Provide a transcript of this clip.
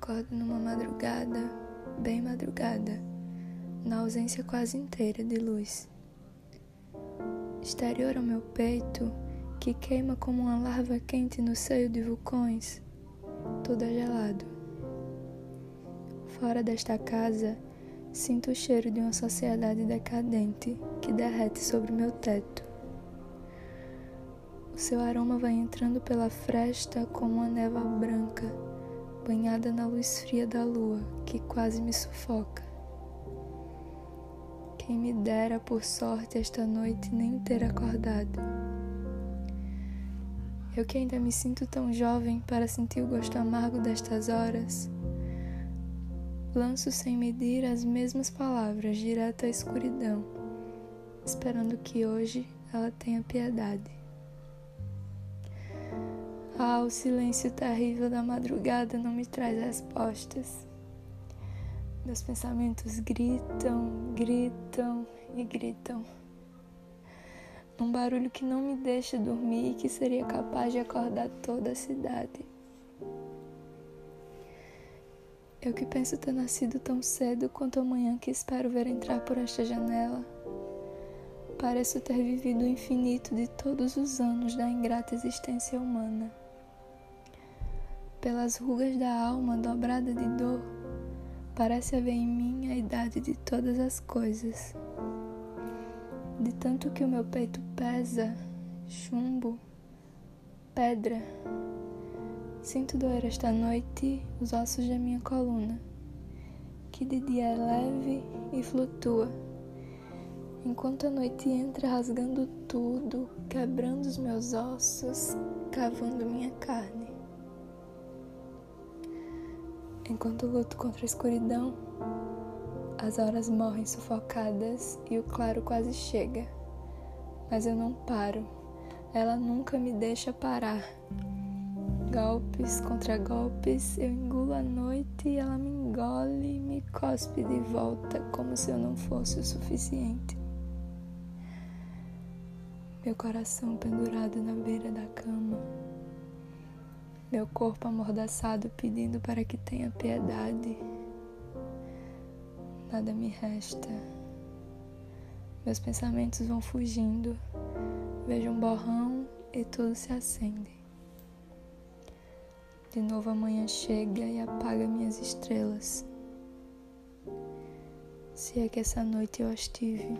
Acordo numa madrugada, bem madrugada, na ausência quase inteira de luz. Exterior ao meu peito, que queima como uma larva quente no seio de vulcões, tudo é gelado. Fora desta casa, sinto o cheiro de uma sociedade decadente que derrete sobre meu teto. O seu aroma vai entrando pela fresta como uma névoa branca banhada na luz fria da lua que quase me sufoca. Quem me dera por sorte esta noite nem ter acordado. Eu que ainda me sinto tão jovem para sentir o gosto amargo destas horas, lanço sem medir as mesmas palavras direto à escuridão, esperando que hoje ela tenha piedade. Ah, o silêncio terrível da madrugada não me traz respostas. Meus pensamentos gritam, gritam e gritam. Um barulho que não me deixa dormir e que seria capaz de acordar toda a cidade. Eu que penso ter nascido tão cedo quanto amanhã que espero ver entrar por esta janela. Pareço ter vivido o infinito de todos os anos da ingrata existência humana pelas rugas da alma dobrada de dor, parece haver em mim a idade de todas as coisas. De tanto que o meu peito pesa, chumbo, pedra, sinto doer esta noite os ossos da minha coluna, que de dia é leve e flutua, enquanto a noite entra rasgando tudo, quebrando os meus ossos, cavando minha carne. Enquanto luto contra a escuridão, as horas morrem sufocadas e o claro quase chega. Mas eu não paro, ela nunca me deixa parar. Golpes contra golpes, eu engulo a noite e ela me engole e me cospe de volta como se eu não fosse o suficiente. Meu coração pendurado na beira da cama meu corpo amordaçado pedindo para que tenha piedade. Nada me resta. Meus pensamentos vão fugindo. Vejo um borrão e tudo se acende. De novo a manhã chega e apaga minhas estrelas. Se é que essa noite eu as tive.